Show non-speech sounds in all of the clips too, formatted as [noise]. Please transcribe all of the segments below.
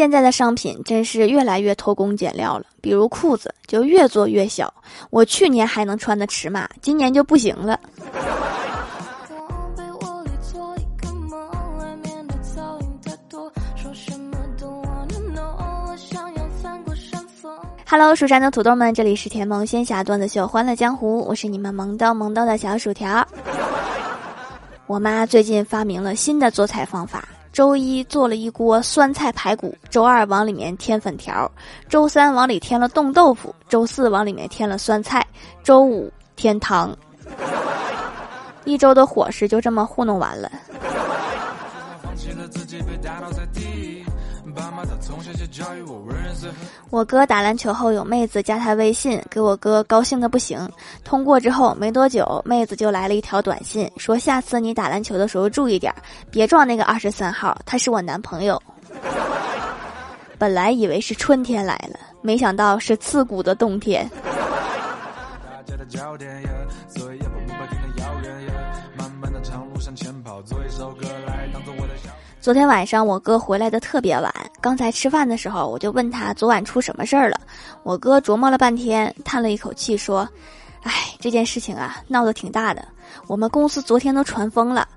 现在的商品真是越来越偷工减料了，比如裤子就越做越小，我去年还能穿的尺码，今年就不行了。Hello，蜀山的土豆们，这里是甜萌仙侠段子秀《欢乐江湖》，我是你们萌逗萌逗的小薯条。我妈最近发明了新的做菜方法，周一做了一锅酸菜排骨，周二往里面添粉条，周三往里添了冻豆腐，周四往里面添了酸菜，周五添汤，一周的伙食就这么糊弄完了。我哥打篮球后有妹子加他微信，给我哥高兴的不行。通过之后没多久，妹子就来了一条短信，说下次你打篮球的时候注意点，别撞那个二十三号，他是我男朋友。本来以为是春天来了，没想到是刺骨的冬天。昨天晚上我哥回来的特别晚，刚才吃饭的时候我就问他昨晚出什么事儿了。我哥琢磨了半天，叹了一口气说：“哎，这件事情啊闹得挺大的，我们公司昨天都传疯了。”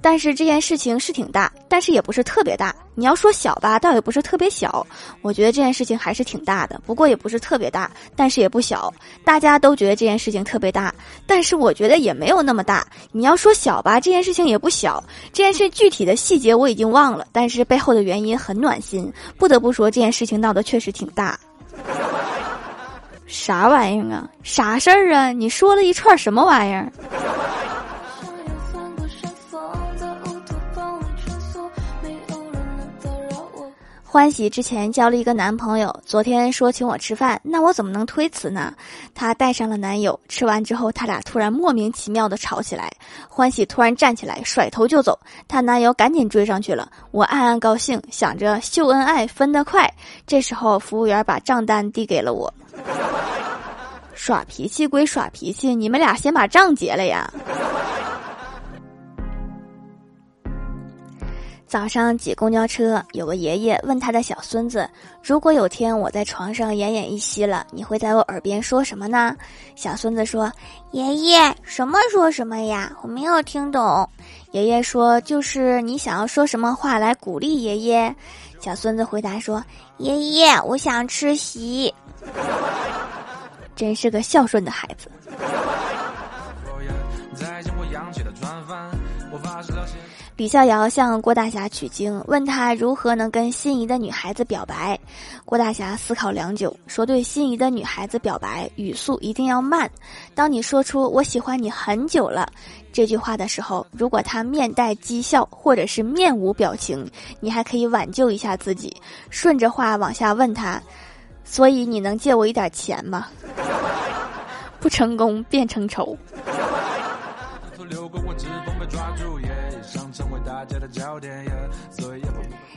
但是这件事情是挺大，但是也不是特别大。你要说小吧，倒也不是特别小。我觉得这件事情还是挺大的，不过也不是特别大，但是也不小。大家都觉得这件事情特别大，但是我觉得也没有那么大。你要说小吧，这件事情也不小。这件事具体的细节我已经忘了，但是背后的原因很暖心。不得不说，这件事情闹得确实挺大。啥玩意儿啊？啥事儿啊？你说了一串什么玩意儿？欢喜之前交了一个男朋友，昨天说请我吃饭，那我怎么能推辞呢？她带上了男友，吃完之后，他俩突然莫名其妙的吵起来。欢喜突然站起来，甩头就走，她男友赶紧追上去了。我暗暗高兴，想着秀恩爱分得快。这时候，服务员把账单递给了我。[laughs] 耍脾气归耍脾气，你们俩先把账结了呀。早上挤公交车，有个爷爷问他的小孙子：“如果有天我在床上奄奄一息了，你会在我耳边说什么呢？”小孙子说：“爷爷，什么说什么呀？我没有听懂。”爷爷说：“就是你想要说什么话来鼓励爷爷。”小孙子回答说：“爷爷，我想吃席。”真是个孝顺的孩子。李逍遥向郭大侠取经，问他如何能跟心仪的女孩子表白。郭大侠思考良久，说：“对心仪的女孩子表白，语速一定要慢。当你说出‘我喜欢你很久了’这句话的时候，如果她面带讥笑或者是面无表情，你还可以挽救一下自己，顺着话往下问他：‘所以你能借我一点钱吗？’不成功变成仇。[laughs] ”大家的焦点所以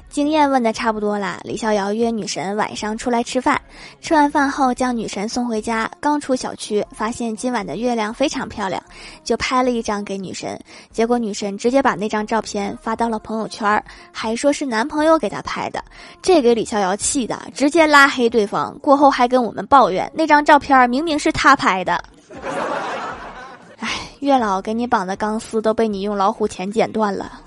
经验问的差不多了，李逍遥约女神晚上出来吃饭。吃完饭后，将女神送回家。刚出小区，发现今晚的月亮非常漂亮，就拍了一张给女神。结果女神直接把那张照片发到了朋友圈，还说是男朋友给她拍的，这给李逍遥气的，直接拉黑对方。过后还跟我们抱怨，那张照片明明是他拍的。[laughs] 哎，月老给你绑的钢丝都被你用老虎钳剪断了。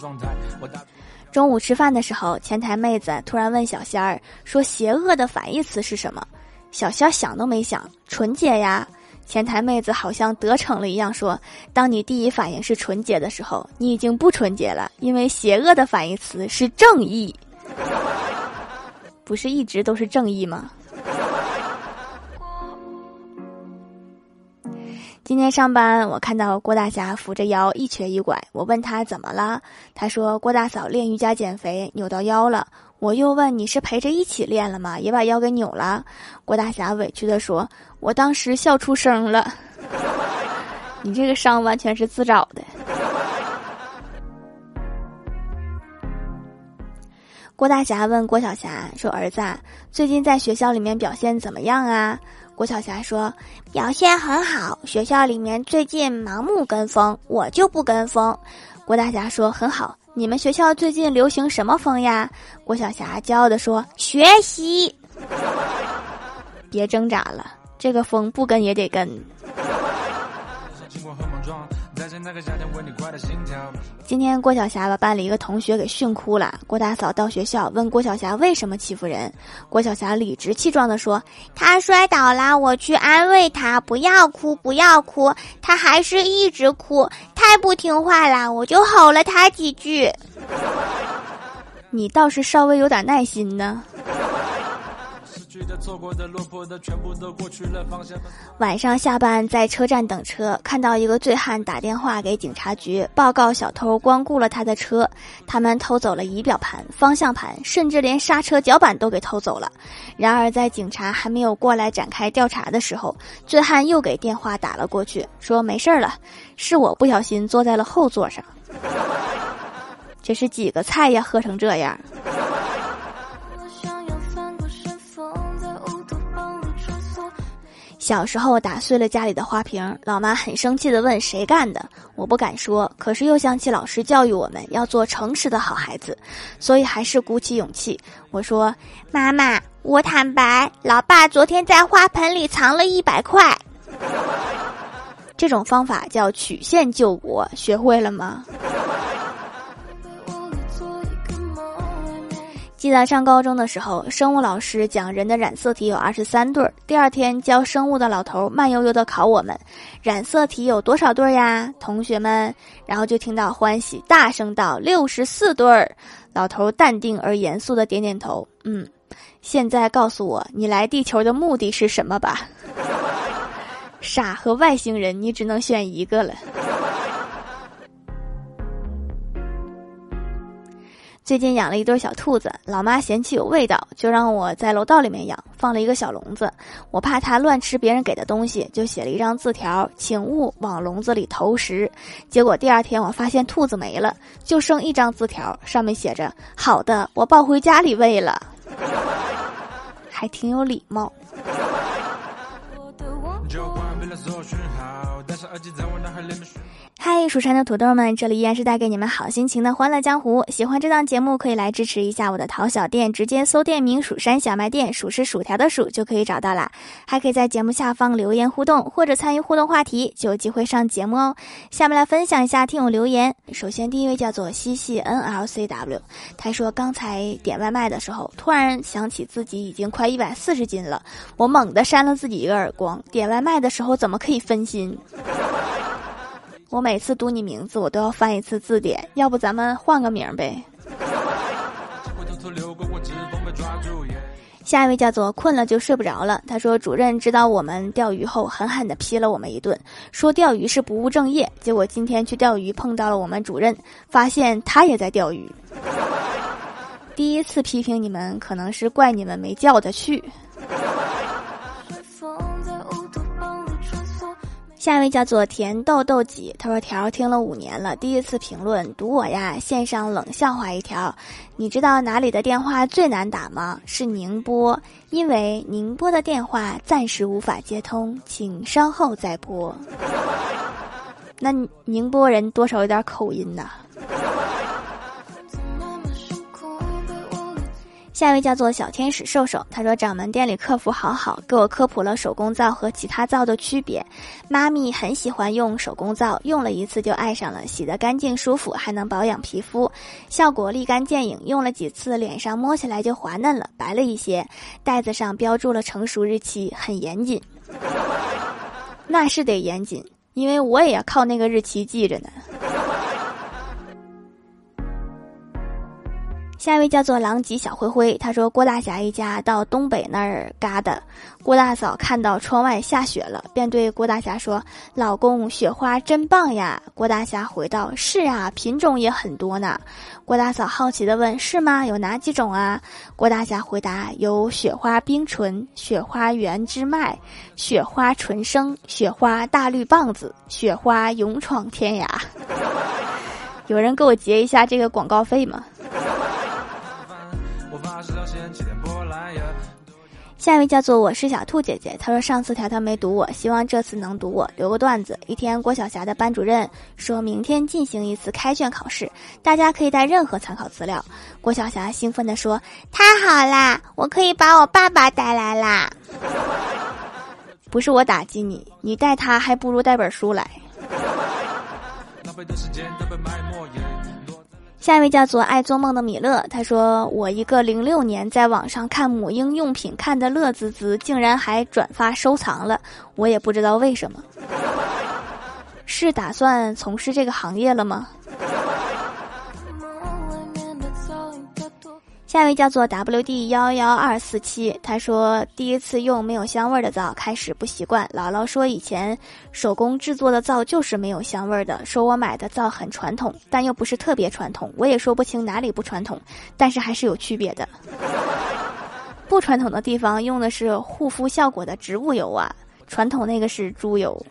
状态。我大中午吃饭的时候，前台妹子突然问小仙儿说：“邪恶的反义词是什么？”小仙儿想都没想，纯洁呀。前台妹子好像得逞了一样说：“当你第一反应是纯洁的时候，你已经不纯洁了，因为邪恶的反义词是正义。不是一直都是正义吗？”今天上班，我看到郭大侠扶着腰一瘸一拐。我问他怎么了，他说郭大嫂练瑜伽减肥扭到腰了。我又问你是陪着一起练了吗？也把腰给扭了。郭大侠委屈的说：“我当时笑出声了。[laughs] 你这个伤完全是自找的。”郭大侠问郭晓霞说：“儿子，最近在学校里面表现怎么样啊？”郭晓霞说：“表现很好，学校里面最近盲目跟风，我就不跟风。”郭大侠说：“很好。”你们学校最近流行什么风呀？郭晓霞骄傲地说：“学习。[laughs] ”别挣扎了，这个风不跟也得跟。今天郭晓霞把班里一个同学给训哭了。郭大嫂到学校问郭晓霞为什么欺负人，郭晓霞理直气壮地说：“他摔倒了，我去安慰他，不要哭，不要哭。他还是一直哭，太不听话了，我就吼了他几句。[laughs] 你倒是稍微有点耐心呢。”晚上下班在车站等车，看到一个醉汉打电话给警察局报告小偷光顾了他的车，他们偷走了仪表盘、方向盘，甚至连刹车脚板都给偷走了。然而在警察还没有过来展开调查的时候，醉汉又给电话打了过去，说没事了，是我不小心坐在了后座上。这是几个菜呀，喝成这样。小时候打碎了家里的花瓶，老妈很生气的问谁干的，我不敢说，可是又想起老师教育我们要做诚实的好孩子，所以还是鼓起勇气，我说：“妈妈，我坦白，老爸昨天在花盆里藏了一百块。”这种方法叫曲线救国，学会了吗？记得上高中的时候，生物老师讲人的染色体有二十三对儿。第二天教生物的老头慢悠悠的考我们，染色体有多少对儿呀？同学们，然后就听到欢喜大声道：“六十四对儿。”老头淡定而严肃的点点头，嗯，现在告诉我你来地球的目的是什么吧？[laughs] 傻和外星人，你只能选一个了。最近养了一对小兔子，老妈嫌弃有味道，就让我在楼道里面养，放了一个小笼子。我怕它乱吃别人给的东西，就写了一张字条，请勿往笼子里投食。结果第二天我发现兔子没了，就剩一张字条，上面写着：“好的，我抱回家里喂了。”还挺有礼貌。嗨，蜀山的土豆们，这里依然是带给你们好心情的欢乐江湖。喜欢这档节目，可以来支持一下我的淘小店，直接搜店名“蜀山小卖店”，数是薯条的数就可以找到啦。还可以在节目下方留言互动，或者参与互动话题，就有机会上节目哦。下面来分享一下听友留言。首先，第一位叫做西西 N L C W，他说刚才点外卖的时候，突然想起自己已经快一百四十斤了，我猛地扇了自己一个耳光。点外卖的时候怎么可以分心？我每次读你名字，我都要翻一次字典。要不咱们换个名呗？下一位叫做困了就睡不着了。他说：“主任知道我们钓鱼后，狠狠地批了我们一顿，说钓鱼是不务正业。结果今天去钓鱼，碰到了我们主任，发现他也在钓鱼。[laughs] 第一次批评你们，可能是怪你们没叫他去。”下一位叫做甜豆豆几，他说条听了五年了，第一次评论读我呀，线上冷笑话一条。你知道哪里的电话最难打吗？是宁波，因为宁波的电话暂时无法接通，请稍后再拨。[laughs] 那宁波人多少有点口音呐。下一位叫做小天使瘦瘦，他说掌门店里客服好好，给我科普了手工皂和其他皂的区别。妈咪很喜欢用手工皂，用了一次就爱上了，洗得干净舒服，还能保养皮肤，效果立竿见影。用了几次，脸上摸起来就滑嫩了，白了一些。袋子上标注了成熟日期，很严谨。那是得严谨，因为我也要靠那个日期记着呢。下一位叫做狼藉小灰灰，他说郭大侠一家到东北那儿嘎达，郭大嫂看到窗外下雪了，便对郭大侠说：“老公，雪花真棒呀！”郭大侠回道：“是啊，品种也很多呢。”郭大嫂好奇的问：“是吗？有哪几种啊？”郭大侠回答：“有雪花冰唇、雪花原之麦、雪花纯生、雪花大绿棒子、雪花勇闯天涯。” [laughs] 有人给我结一下这个广告费吗？下一位叫做我是小兔姐姐，她说上次条条没读我，希望这次能读我，留个段子。一天，郭晓霞的班主任说明天进行一次开卷考试，大家可以带任何参考资料。郭晓霞兴奋地说：“太好啦，我可以把我爸爸带来啦！” [laughs] 不是我打击你，你带他还不如带本书来。下一位叫做爱做梦的米勒，他说：“我一个零六年在网上看母婴用品看的乐滋滋，竟然还转发收藏了，我也不知道为什么，是打算从事这个行业了吗？”下一位叫做 W D 幺幺二四七，他说第一次用没有香味的皂，开始不习惯。姥姥说以前手工制作的皂就是没有香味的，说我买的皂很传统，但又不是特别传统。我也说不清哪里不传统，但是还是有区别的。[laughs] 不传统的地方用的是护肤效果的植物油啊，传统那个是猪油。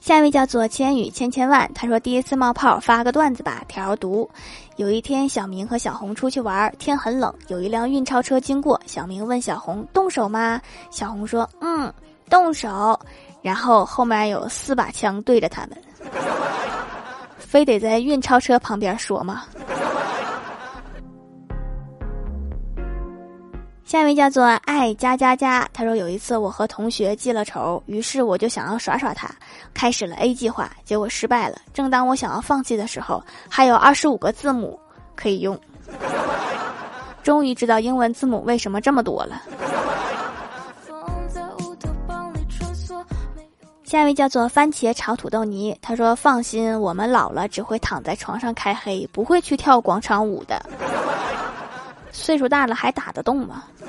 下一位叫做千羽千千万，他说第一次冒泡，发个段子吧。条读：有一天，小明和小红出去玩，天很冷，有一辆运钞车经过，小明问小红动手吗？小红说嗯，动手。然后后面有四把枪对着他们，[laughs] 非得在运钞车旁边说吗？下一位叫做爱加加加，他说有一次我和同学记了仇，于是我就想要耍耍他，开始了 A 计划，结果失败了。正当我想要放弃的时候，还有二十五个字母可以用，终于知道英文字母为什么这么多了。下一位叫做番茄炒土豆泥，他说放心，我们老了只会躺在床上开黑，不会去跳广场舞的。岁数大了还打得动吗？[laughs]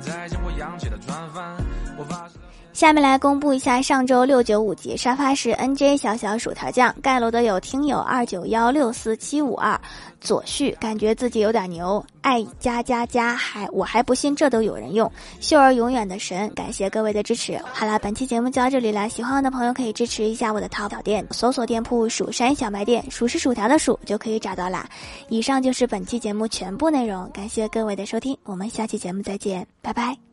再见我扬起的船帆我发誓下面来公布一下上周六九五级沙发是 N J 小小薯条酱盖楼的有听友二九幺六四七五二左旭感觉自己有点牛爱加加加还我还不信这都有人用秀儿永远的神感谢各位的支持好了本期节目就到这里了喜欢我的朋友可以支持一下我的淘宝店搜索店铺蜀山小卖店蜀是薯条的蜀就可以找到啦以上就是本期节目全部内容感谢各位的收听我们下期节目再见拜拜。